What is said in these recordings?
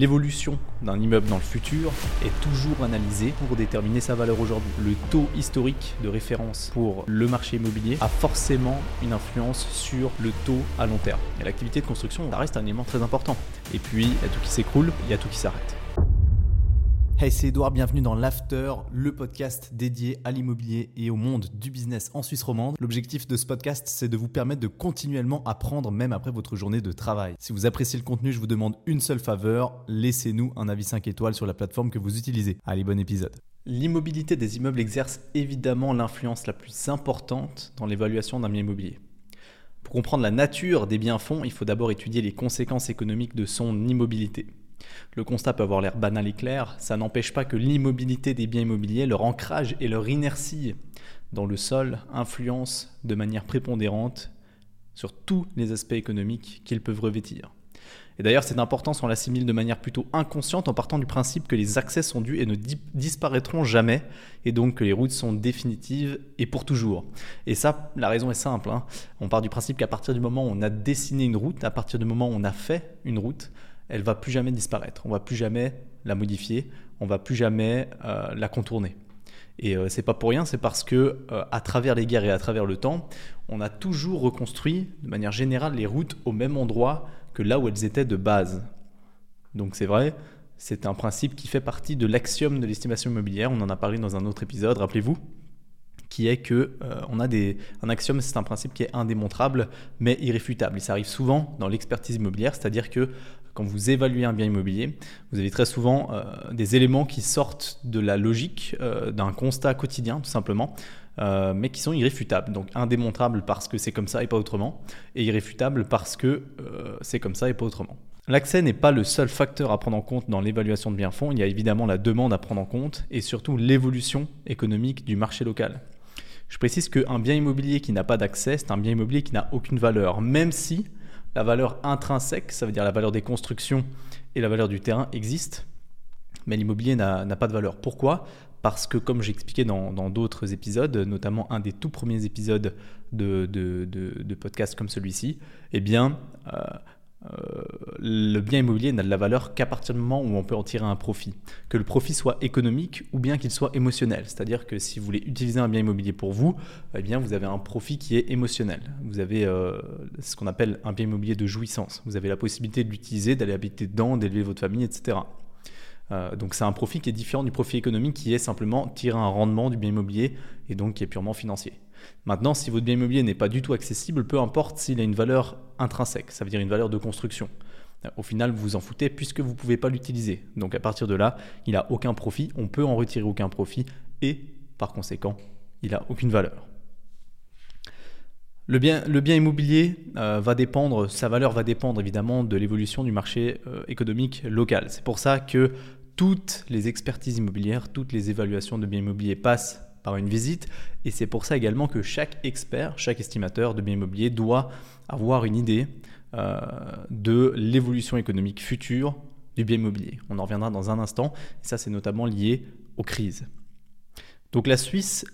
l'évolution d'un immeuble dans le futur est toujours analysée pour déterminer sa valeur aujourd'hui. Le taux historique de référence pour le marché immobilier a forcément une influence sur le taux à long terme. L'activité de construction, reste un élément très important. Et puis, il y a tout qui s'écroule, il y a tout qui s'arrête. Hey, c'est Edouard, bienvenue dans l'After, le podcast dédié à l'immobilier et au monde du business en Suisse romande. L'objectif de ce podcast, c'est de vous permettre de continuellement apprendre même après votre journée de travail. Si vous appréciez le contenu, je vous demande une seule faveur, laissez-nous un avis 5 étoiles sur la plateforme que vous utilisez. Allez, bon épisode. L'immobilité des immeubles exerce évidemment l'influence la plus importante dans l'évaluation d'un bien immobilier. Pour comprendre la nature des biens fonds, il faut d'abord étudier les conséquences économiques de son immobilité. Le constat peut avoir l'air banal et clair, ça n'empêche pas que l'immobilité des biens immobiliers, leur ancrage et leur inertie dans le sol influencent de manière prépondérante sur tous les aspects économiques qu'ils peuvent revêtir. Et d'ailleurs, cette importance, on l'assimile de manière plutôt inconsciente en partant du principe que les accès sont dus et ne disparaîtront jamais, et donc que les routes sont définitives et pour toujours. Et ça, la raison est simple. Hein. On part du principe qu'à partir du moment où on a dessiné une route, à partir du moment où on a fait une route, elle va plus jamais disparaître. On va plus jamais la modifier, on va plus jamais euh, la contourner. Et euh, c'est pas pour rien, c'est parce que euh, à travers les guerres et à travers le temps, on a toujours reconstruit de manière générale les routes au même endroit que là où elles étaient de base. Donc c'est vrai, c'est un principe qui fait partie de l'axiome de l'estimation immobilière. On en a parlé dans un autre épisode, rappelez-vous qui est que on a un axiome, c'est un principe qui est indémontrable mais irréfutable. Et ça arrive souvent dans l'expertise immobilière, c'est-à-dire que quand vous évaluez un bien immobilier, vous avez très souvent euh, des éléments qui sortent de la logique euh, d'un constat quotidien, tout simplement, euh, mais qui sont irréfutables. Donc indémontrables parce que c'est comme ça et pas autrement, et irréfutables parce que c'est comme ça et pas autrement. L'accès n'est pas le seul facteur à prendre en compte dans l'évaluation de biens fonds, il y a évidemment la demande à prendre en compte et surtout l'évolution économique du marché local. Je précise qu'un bien immobilier qui n'a pas d'accès, c'est un bien immobilier qui n'a aucune valeur, même si la valeur intrinsèque, ça veut dire la valeur des constructions et la valeur du terrain existent, mais l'immobilier n'a pas de valeur. Pourquoi? Parce que comme j'ai expliqué dans d'autres épisodes, notamment un des tout premiers épisodes de, de, de, podcasts comme celui-ci, eh bien, euh, euh, le bien immobilier n'a de la valeur qu'à partir du moment où on peut en tirer un profit. Que le profit soit économique ou bien qu'il soit émotionnel. C'est-à-dire que si vous voulez utiliser un bien immobilier pour vous, eh vous avez un profit qui est émotionnel. Vous avez euh, ce qu'on appelle un bien immobilier de jouissance. Vous avez la possibilité de l'utiliser, d'aller habiter dedans, d'élever votre famille, etc. Euh, donc c'est un profit qui est différent du profit économique qui est simplement tirer un rendement du bien immobilier et donc qui est purement financier. Maintenant, si votre bien immobilier n'est pas du tout accessible, peu importe s'il a une valeur intrinsèque, ça veut dire une valeur de construction. Au final, vous vous en foutez puisque vous ne pouvez pas l'utiliser. Donc à partir de là, il n'a aucun profit, on peut en retirer aucun profit et par conséquent, il n'a aucune valeur. Le bien, le bien immobilier euh, va dépendre, sa valeur va dépendre évidemment de l'évolution du marché euh, économique local. C'est pour ça que toutes les expertises immobilières, toutes les évaluations de biens immobiliers passent par une visite. Et c'est pour ça également que chaque expert, chaque estimateur de biens immobiliers doit avoir une idée euh, de l'évolution économique future du bien immobilier. On en reviendra dans un instant. Et ça, c'est notamment lié aux crises. Donc la Suisse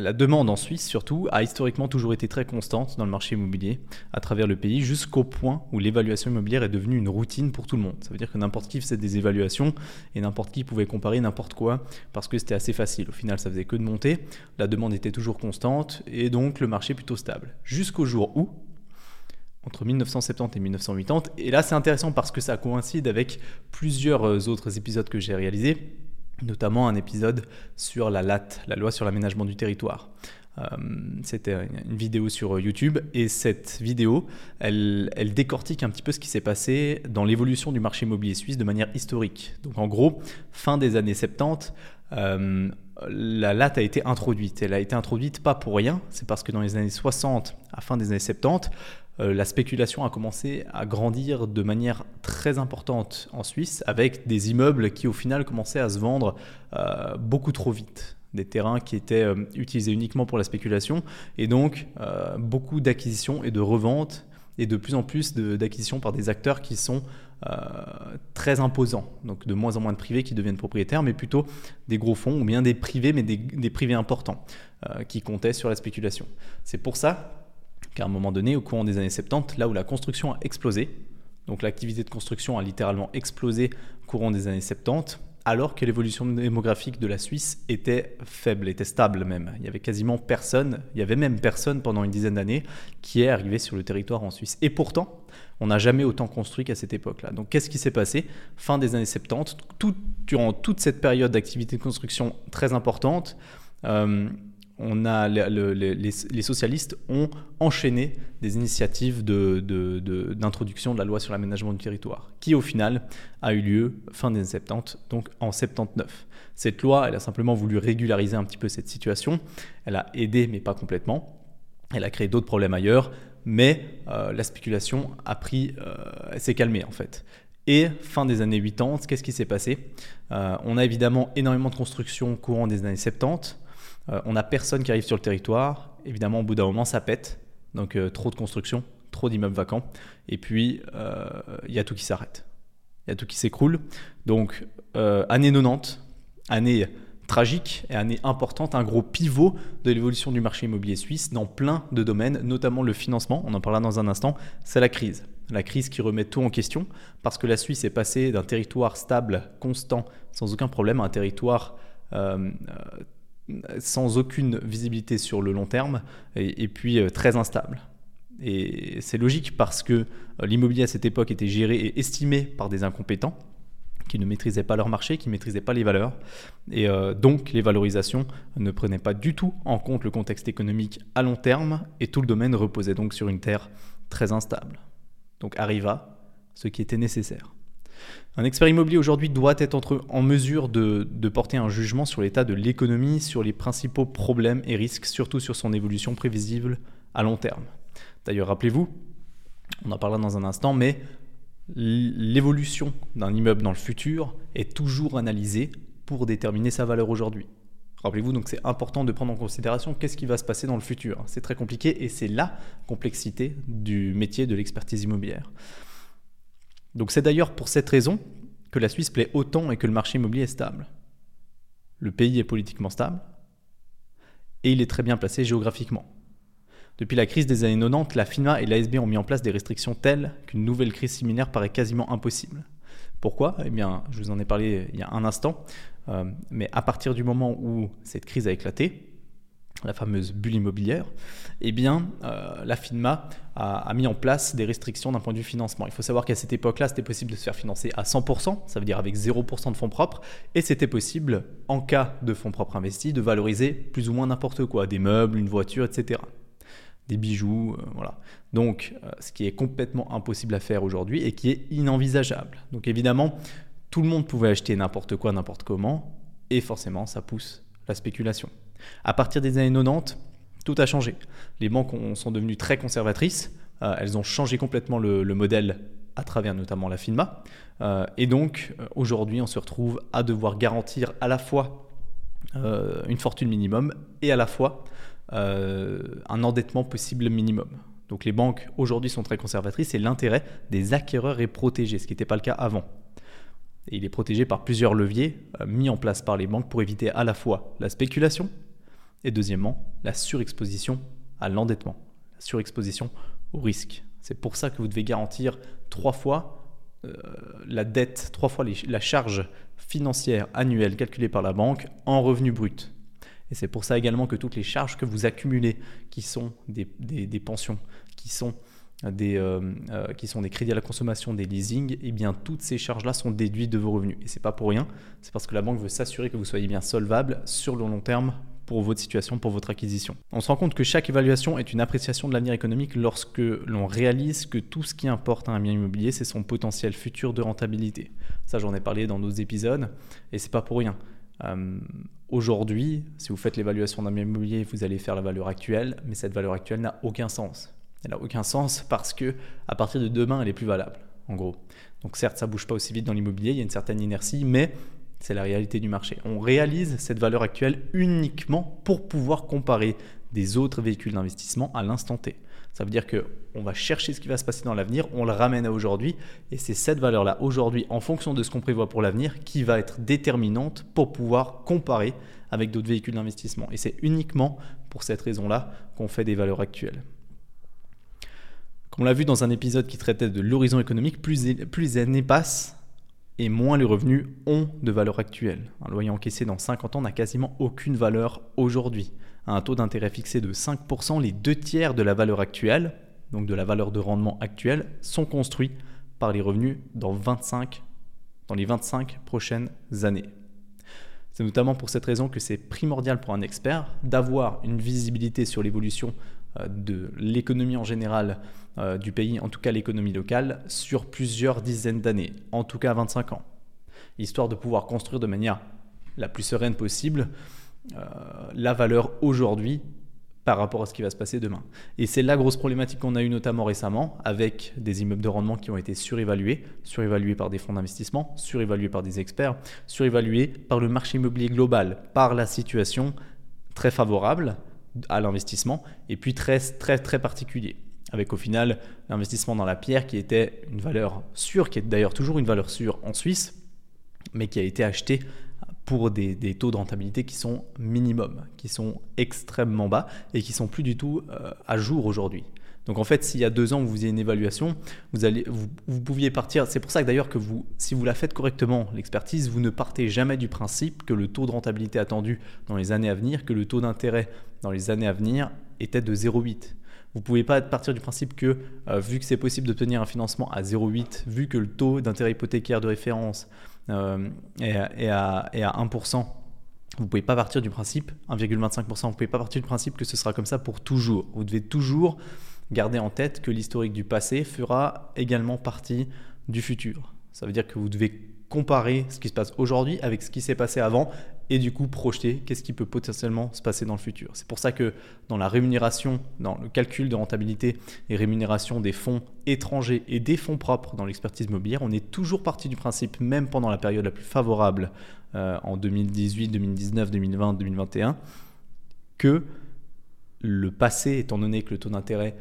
la demande en Suisse, surtout, a historiquement toujours été très constante dans le marché immobilier à travers le pays, jusqu'au point où l'évaluation immobilière est devenue une routine pour tout le monde. Ça veut dire que n'importe qui faisait des évaluations et n'importe qui pouvait comparer n'importe quoi parce que c'était assez facile. Au final, ça faisait que de monter, la demande était toujours constante et donc le marché plutôt stable. Jusqu'au jour où, entre 1970 et 1980, et là c'est intéressant parce que ça coïncide avec plusieurs autres épisodes que j'ai réalisés notamment un épisode sur la LAT, la loi sur l'aménagement du territoire. Euh, c'était une vidéo sur YouTube et cette vidéo, elle, décortique un petit peu ce qui s'est passé dans l'évolution du marché immobilier suisse de manière historique. Donc en gros, fin des années 70, euh, la LAT a été introduite. Elle a été introduite pas pour rien, c'est parce que dans les années 60 à fin des années 70, euh, la spéculation a commencé à grandir de manière très importante en Suisse, avec des immeubles qui au final commençaient à se vendre euh, beaucoup trop vite des terrains qui étaient euh, utilisés uniquement pour la spéculation, et donc beaucoup d'acquisitions et de reventes, et de plus en plus d'acquisitions par des acteurs qui sont très imposants, donc de moins en moins de privés qui deviennent propriétaires, mais plutôt des gros fonds, ou bien des privés, mais des, privés importants, qui comptaient sur la spéculation. C'est pour ça qu'à un moment donné, au courant des années 70, là où la construction a explosé, Donc l'activité de construction a littéralement explosé courant des années 70 alors que l'évolution démographique de la Suisse était faible, était stable même. Il y avait quasiment personne, il y avait même personne pendant une dizaine d'années qui est arrivé sur le territoire en Suisse. Et pourtant, on n'a jamais autant construit qu'à cette époque-là. Donc qu'est-ce qui s'est passé? Fin des années 70, tout, durant toute cette période d'activité de construction très importante, euh, on a, les, socialistes ont enchaîné des initiatives d'introduction de, la loi sur l'aménagement du territoire, qui au final a eu lieu fin des années 70, donc en 79. Cette loi, elle a simplement voulu régulariser un petit peu cette situation. Elle a aidé, mais pas complètement. Elle a créé d'autres problèmes ailleurs, mais euh, la spéculation a pris, euh, s'est calmée en fait. Et fin des années 80, qu'est-ce qui s'est passé? Euh, On a évidemment énormément de construction courant des années 70 euh, on n'a personne qui arrive sur le territoire. Évidemment, au bout d'un moment, ça pète. Donc, euh, trop de construction, trop d'immeubles vacants. Et puis, euh, il y a tout qui s'arrête. Il y a tout qui s'écroule. Donc, année 90, année tragique et année importante, un gros pivot de l'évolution du marché immobilier suisse dans plein de domaines, notamment le financement, on en parlera dans un instant, c'est la crise. La crise qui remet tout en question parce que la Suisse est passée d'un territoire stable, constant, sans aucun problème, à un territoire sans aucune visibilité sur le long terme et, puis euh, très instable. Et c'est logique parce que euh, l'immobilier à cette époque était géré et estimé par des incompétents qui ne maîtrisaient pas leur marché, qui ne maîtrisaient pas les valeurs. Et euh, donc les valorisations ne prenaient pas du tout en compte le contexte économique à long terme et tout le domaine reposait donc sur une terre très instable. Donc arriva ce qui était nécessaire. Un expert immobilier aujourd'hui doit être en mesure de, porter un jugement sur l'état de l'économie, sur les principaux problèmes et risques, surtout sur son évolution prévisible à long terme. D'ailleurs, rappelez-vous, on en parlera dans un instant, mais l'évolution d'un immeuble dans le futur est toujours analysée pour déterminer sa valeur aujourd'hui. Rappelez-vous, donc c'est important de prendre en considération qu'est-ce qui va se passer dans le futur. C'est très compliqué et c'est la complexité du métier de l'expertise immobilière. Donc c'est d'ailleurs pour cette raison que la Suisse plaît autant et que le marché immobilier est stable. Le pays est politiquement stable et il est très bien placé géographiquement. Depuis la crise des années 90, la FINMA et l'ASB ont mis en place des restrictions telles qu'une nouvelle crise similaire paraît quasiment impossible. Pourquoi? Eh bien, je vous en ai parlé il y a un instant, euh, mais à partir du moment où cette crise a éclaté, la fameuse bulle immobilière, eh bien, euh, la FINMA a, mis en place des restrictions d'un point de vue financement. Il faut savoir qu'à cette époque-là, c'était possible de se faire financer à 100%, ça veut dire avec 0% de fonds propres, et c'était possible, en cas de fonds propres investis, de valoriser plus ou moins n'importe quoi, des meubles, une voiture, etc. Des bijoux, euh, voilà. Donc, euh, ce qui est complètement impossible à faire aujourd'hui et qui est inenvisageable. Donc, évidemment, tout le monde pouvait acheter n'importe quoi, n'importe comment, et forcément, ça pousse la spéculation. À partir des années 90, tout a changé. Les banques sont devenues très conservatrices. Euh, elles ont changé complètement le, modèle à travers notamment la FINMA. Euh, et donc, euh, aujourd'hui, on se retrouve à devoir garantir à la fois une fortune minimum et à la fois un endettement possible minimum. Donc les banques aujourd'hui sont très conservatrices et l'intérêt des acquéreurs est protégé, ce qui n'était pas le cas avant. Et il est protégé par plusieurs leviers mis en place par les banques pour éviter à la fois la spéculation, et deuxièmement, la surexposition à l'endettement, la surexposition au risque. C'est pour ça que vous devez garantir trois fois euh, la dette, trois fois la charge financière annuelle calculée par la banque en revenu brut. Et c'est pour ça également que toutes les charges que vous accumulez, qui sont des, pensions, qui sont des, euh, euh, qui sont des crédits à la consommation, des leasing, et eh bien toutes ces charges-là sont déduites de vos revenus. Et c'est pas pour rien, c'est parce que la banque veut s'assurer que vous soyez bien solvable sur le long terme pour votre situation, pour votre acquisition. On se rend compte que chaque évaluation est une appréciation de l'avenir économique lorsque l'on réalise que tout ce qui importe à un bien immobilier, c'est son potentiel futur de rentabilité. Ça, j'en ai parlé dans d'autres épisodes, et c'est pas pour rien. Euh, aujourd'hui, si vous faites l'évaluation d'un bien immobilier, vous allez faire la valeur actuelle, mais cette valeur actuelle n'a aucun sens. Elle n'a aucun sens parce que à partir de demain, elle est plus valable, en gros. Donc certes, ça bouge pas aussi vite dans l'immobilier, il y a une certaine inertie, mais c'est la réalité du marché. On réalise cette valeur actuelle uniquement pour pouvoir comparer des autres véhicules d'investissement à l'instant T. Ça veut dire qu'on va chercher ce qui va se passer dans l'avenir, on le ramène à aujourd'hui, et c'est cette valeur-là aujourd'hui, en fonction de ce qu'on prévoit pour l'avenir, qui va être déterminante pour pouvoir comparer avec d'autres véhicules d'investissement. Et c'est uniquement pour cette raison-là qu'on fait des valeurs actuelles. Comme on l'a vu dans un épisode qui traitait de l'horizon économique, plus, les années passent et moins les revenus ont de valeur actuelle. Un loyer encaissé dans 50 ans n'a quasiment aucune valeur aujourd'hui. À un taux d'intérêt fixé de 5%, les deux tiers de la valeur actuelle, donc de la valeur de rendement actuelle, sont construits par les revenus dans, 25, dans les 25 prochaines années. C'est notamment pour cette raison que c'est primordial pour un expert d'avoir une visibilité sur l'évolution euh, de l'économie en général euh, du pays, en tout cas l'économie locale, sur plusieurs dizaines d'années, en tout cas 25 ans, histoire de pouvoir construire de manière la plus sereine possible euh, la valeur aujourd'hui par rapport à ce qui va se passer demain. Et c'est la grosse problématique qu'on a eue notamment récemment avec des immeubles de rendement qui ont été surévalués, surévalués par des fonds d'investissement, surévalués par des experts, surévalués par le marché immobilier global, par la situation très favorable à l'investissement et puis très très très particulier avec au final l'investissement dans la pierre qui était une valeur sûre, qui est d'ailleurs toujours une valeur sûre en Suisse, mais qui a été acheté pour des, taux de rentabilité qui sont minimum, qui sont extrêmement bas et qui sont plus du tout euh, à jour aujourd'hui. Donc en fait, s'il y a deux ans vous faisiez une évaluation, vous, pouviez partir. C'est pour ça que d'ailleurs que si vous la faites correctement, l'expertise, vous ne partez jamais du principe que le taux de rentabilité attendu dans les années à venir, que le taux d'intérêt dans les années à venir était de 0,8. Vous ne pouvez pas partir du principe que, euh, vu que c'est possible d'obtenir un financement à 0,8, vu que le taux d'intérêt hypothécaire de référence euh, est, à, est, à, 1%, vous ne pouvez pas partir du principe, 1,25%, vous ne pouvez pas partir du principe que ce sera comme ça pour toujours. Vous devez toujours garder en tête que l'historique du passé fera également partie du futur. Ça veut dire que vous devez comparer ce qui se passe aujourd'hui avec ce qui s'est passé avant et du coup projeter qu'est-ce qui peut potentiellement se passer dans le futur. C'est pour ça que dans la rémunération, dans le calcul de rentabilité et rémunération des fonds étrangers et des fonds propres dans l'expertise immobilière, on est toujours parti du principe, même pendant la période la plus favorable euh, en 2018, 2019, 2020, 2021, que le passé, étant donné que le taux d'intérêt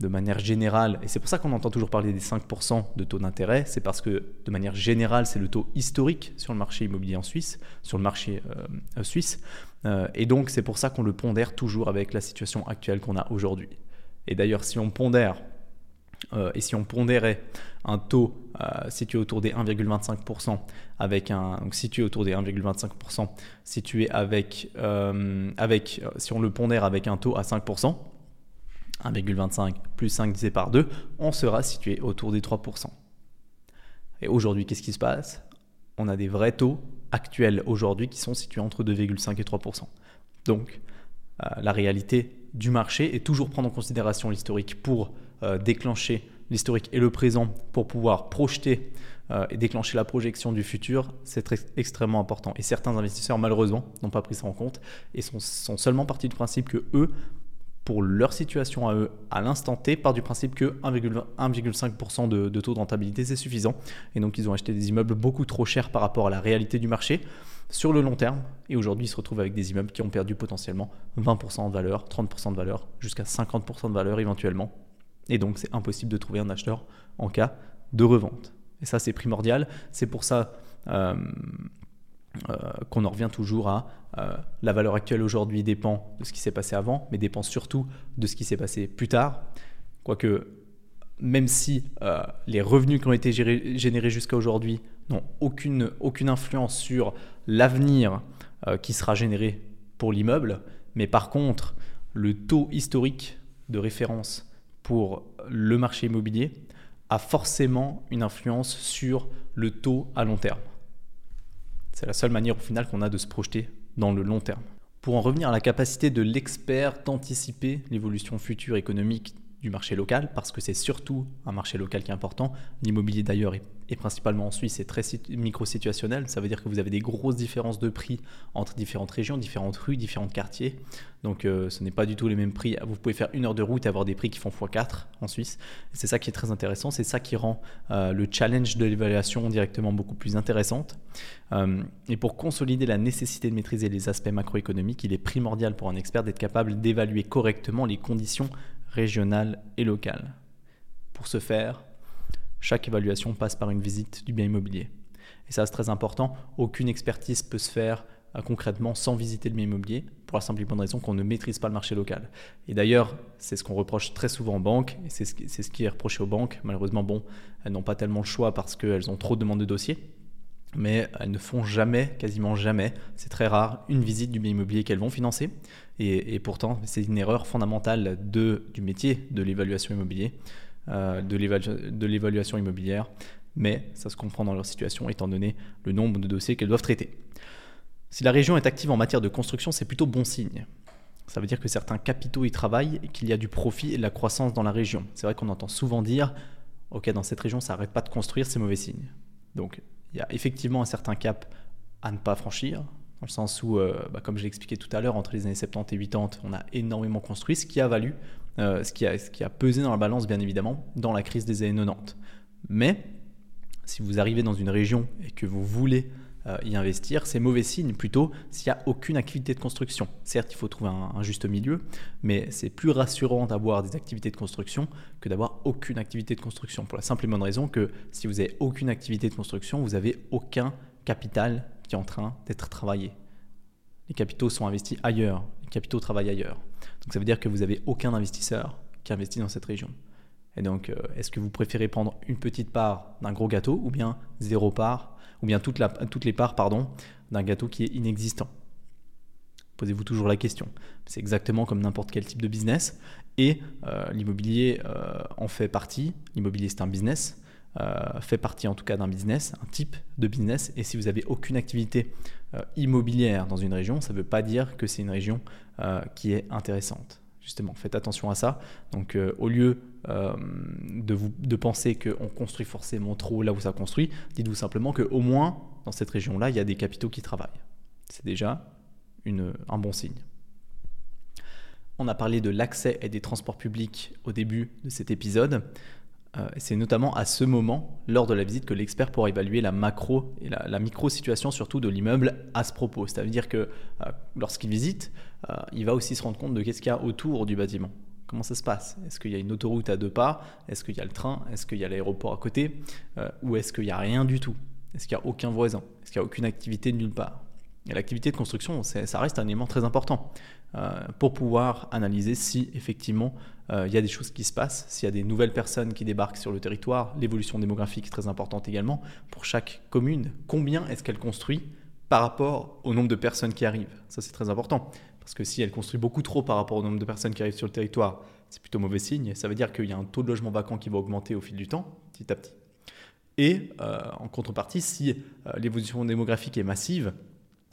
de manière générale, et c'est pour ça qu'on entend toujours parler des 5% de taux d'intérêt, c'est parce que de manière générale, c'est le taux historique sur le marché immobilier en Suisse, sur le marché euh, suisse, euh, et donc c'est pour ça qu'on le pondère toujours avec la situation actuelle qu'on a aujourd'hui. Et d'ailleurs, si on pondère, euh, et si on pondérait un taux situé autour des 1,25%, avec un, donc situé autour des 1,25%, situé avec, avec, si on le pondère avec un taux à 5%, 1,25 plus 5 divisé par 2, on sera situé autour des 3%. Et aujourd'hui, qu'est-ce qui se passe? On a des vrais taux actuels aujourd'hui qui sont situés entre 2,5 et 3%. Donc, euh, la réalité du marché est toujours prendre en considération l'historique pour euh, déclencher l'historique et le présent pour pouvoir projeter euh, et déclencher la projection du futur, c'est extrêmement important. Et certains investisseurs, malheureusement, n'ont pas pris ça en compte et sont, sont seulement partis du principe que eux pour leur situation à eux à l'instant T part du principe que 1,5% de, de, taux de rentabilité c'est suffisant. Et donc ils ont acheté des immeubles beaucoup trop chers par rapport à la réalité du marché sur le long terme. Et aujourd'hui ils se retrouvent avec des immeubles qui ont perdu potentiellement 20% de valeur, 30% de valeur, jusqu'à 50% de valeur éventuellement. Et donc c'est impossible de trouver un acheteur en cas de revente. Et ça c'est primordial, c'est pour ça euh, euh, qu'on en revient toujours à euh, la valeur actuelle aujourd'hui dépend de ce qui s'est passé avant, mais dépend surtout de ce qui s'est passé plus tard. Quoique, même si euh, les revenus qui ont été générés jusqu'à aujourd'hui n'ont aucune, aucune influence sur l'avenir qui sera généré pour l'immeuble, mais par contre, le taux historique de référence pour le marché immobilier a forcément une influence sur le taux à long terme. C'est la seule manière au final qu'on a de se projeter dans le long terme. Pour en revenir à la capacité de l'expert d'anticiper l'évolution future économique du marché local, parce que c'est surtout un marché local qui est important. L'immobilier d'ailleurs est, principalement en Suisse, c'est très micro-situationnel. Ça veut dire que vous avez des grosses différences de prix entre différentes régions, différentes rues, différents quartiers. Donc euh, ce n'est pas du tout les mêmes prix. Vous pouvez faire une heure de route et avoir des prix qui font x4 en Suisse. C'est ça qui est très intéressant. C'est ça qui rend euh, le challenge de l'évaluation directement beaucoup plus intéressante. Euh, et pour consolider la nécessité de maîtriser les aspects macroéconomiques, il est primordial pour un expert d'être capable d'évaluer correctement les conditions régionale et locale. Pour ce faire, chaque évaluation passe par une visite du bien immobilier. Et ça, c'est très important. Aucune expertise peut se faire concrètement sans visiter le bien immobilier pour la simple et bonne raison qu'on ne maîtrise pas le marché local. Et d'ailleurs, c'est ce qu'on reproche très souvent aux banques, et c'est ce, qui, est reproché aux banques. Malheureusement, bon, elles n'ont pas tellement le choix parce qu'elles ont trop de demandes de dossiers, mais elles ne font jamais, quasiment jamais, c'est très rare, une visite du bien immobilier qu'elles vont financer. Et, pourtant, c'est une erreur fondamentale du métier de l'évaluation immobilière, euh, de l'évaluation immobilière, mais ça se comprend dans leur situation étant donné le nombre de dossiers qu'elles doivent traiter. Si la région est active en matière de construction, c'est plutôt bon signe. Ça veut dire que certains capitaux y travaillent et qu'il y a du profit et de la croissance dans la région. C'est vrai qu'on entend souvent dire Ok, dans cette région, ça n'arrête pas de construire, c'est mauvais signe. Donc, il y a effectivement un certain cap à ne pas franchir, dans le sens où, euh, bah, comme je l'ai expliqué tout à l'heure, entre les années 70 et 80, on a énormément construit, ce qui a valu, euh, ce, qui a, ce qui a pesé dans la balance, bien évidemment, dans la crise des années 90. Mais, si vous arrivez dans une région et que vous voulez euh, y investir, c'est mauvais signe plutôt s'il n'y a aucune activité de construction. Certes, il faut trouver un, juste milieu, mais c'est plus rassurant d'avoir des activités de construction que d'avoir aucune activité de construction. Pour la simple et bonne raison que si vous n'avez aucune activité de construction, vous n'avez aucun capital qui est en train d'être travaillé. Les capitaux sont investis ailleurs, les capitaux travaillent ailleurs. Donc ça veut dire que vous n'avez aucun investisseur qui investit dans cette région. Et donc, euh, est-ce que vous préférez prendre une petite part d'un gros gâteau ou bien zéro part ou bien toutes les parts pardon, d'un gâteau qui est inexistant? Posez-vous toujours la question. C'est exactement comme n'importe quel type de business et euh, l'immobilier euh, en fait partie. L'immobilier c'est un business, euh, fait partie en tout cas d'un business, un type de business. Et si vous avez aucune activité immobilière dans une région, ça ne veut pas dire que c'est une région qui est intéressante. Justement, faites attention à ça. Donc, au lieu euh, de, vous, de penser qu'on construit forcément trop là où ça construit. Dites-vous simplement qu'au moins, dans cette région-là, il y a des capitaux qui travaillent. C'est déjà un bon signe. On a parlé de l'accès et des transports publics au début de cet épisode. Euh, c'est notamment à ce moment, lors de la visite, que l'expert pourra évaluer la macro et la, micro-situation surtout de l'immeuble à ce propos. C'est-à-dire que euh, lorsqu'il visite, il va aussi se rendre compte de qu'est-ce qu'il y a autour du bâtiment. Comment ça se passe? Est-ce qu'il y a une autoroute à deux pas? Est-ce qu'il y a le train? Est-ce qu'il y a l'aéroport à côté? Euh, Ou est-ce qu'il n'y a rien du tout? Est-ce qu'il n'y a aucun voisin? Est-ce qu'il n'y a aucune activité nulle part? L'activité de construction, ça reste un élément très important euh, pour pouvoir analyser si effectivement euh, il y a des choses qui se passent, s'il y a des nouvelles personnes qui débarquent sur le territoire. L'évolution démographique est très importante également pour chaque commune. Combien est-ce qu'elle construit par rapport au nombre de personnes qui arrivent? Ça, c'est très important. Parce que si elle construit beaucoup trop par rapport au nombre de personnes qui arrivent sur le territoire, c'est plutôt mauvais signe. Ça veut dire qu'il y a un taux de logement vacant qui va augmenter au fil du temps, petit à petit. Et euh, en contrepartie, si l'évolution démographique est massive,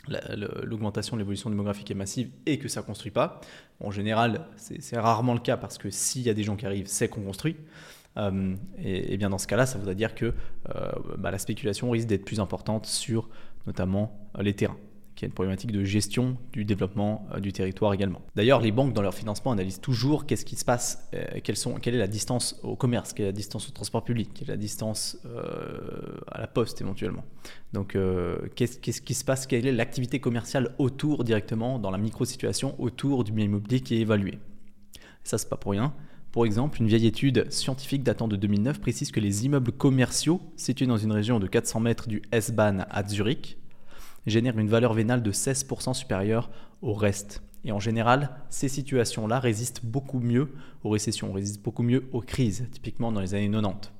l'augmentation de l'évolution démographique est massive et que ça ne construit pas, en général, c'est rarement le cas parce que s'il y a des gens qui arrivent, c'est qu'on construit. Euh, et, bien dans ce cas-là, ça voudrait dire que bah, la spéculation risque d'être plus importante sur notamment les terrains qui est une problématique de gestion du développement euh, du territoire également. D'ailleurs, les banques dans leur financement analysent toujours qu'est-ce qui se passe, euh, quelle est la distance au commerce, quelle est la distance au transport public, quelle est la distance euh, à la poste éventuellement. Donc, qu'est-ce qui se passe, quelle est l'activité commerciale autour directement, dans la micro-situation, autour du bien immobilier qui est évalué. ça, c'est pas pour rien. Pour exemple, une vieille étude scientifique datant de 2009 précise que les immeubles commerciaux situés dans une région de 400 mètres du S-Bahn à Zurich génèrent une valeur vénale de 16% supérieure au reste. Et en général, ces situations-là résistent beaucoup mieux aux récessions, résistent beaucoup mieux aux crises, typiquement dans les années 90.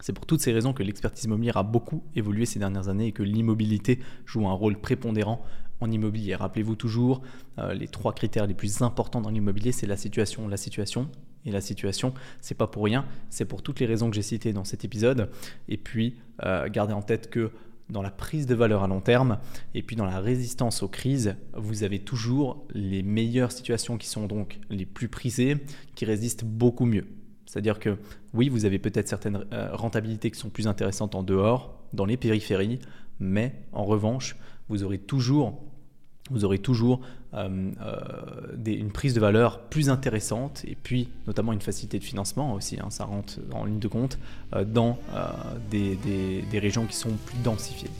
C'est pour toutes ces raisons que l'expertise immobilière a beaucoup évolué ces dernières années et que l'immobilité joue un rôle prépondérant en immobilier. Rappelez-vous toujours, euh, les trois critères les plus importants dans l'immobilier, c'est la situation, la situation et la situation. C'est pas pour rien, c'est pour toutes les raisons que j'ai citées dans cet épisode. Et puis, euh, gardez en tête que dans la prise de valeur à long terme et puis dans la résistance aux crises, vous avez toujours les meilleures situations qui sont donc les plus prisées, qui résistent beaucoup mieux. C'est-à-dire que oui, vous avez peut-être certaines euh, rentabilités qui sont plus intéressantes en dehors, dans les périphéries, mais en revanche, vous aurez toujours vous aurez toujours euh, euh, une prise de valeur plus intéressante et puis notamment une facilité de financement aussi, hein, ça rentre en ligne de compte, euh, dans des régions qui sont plus densifiées.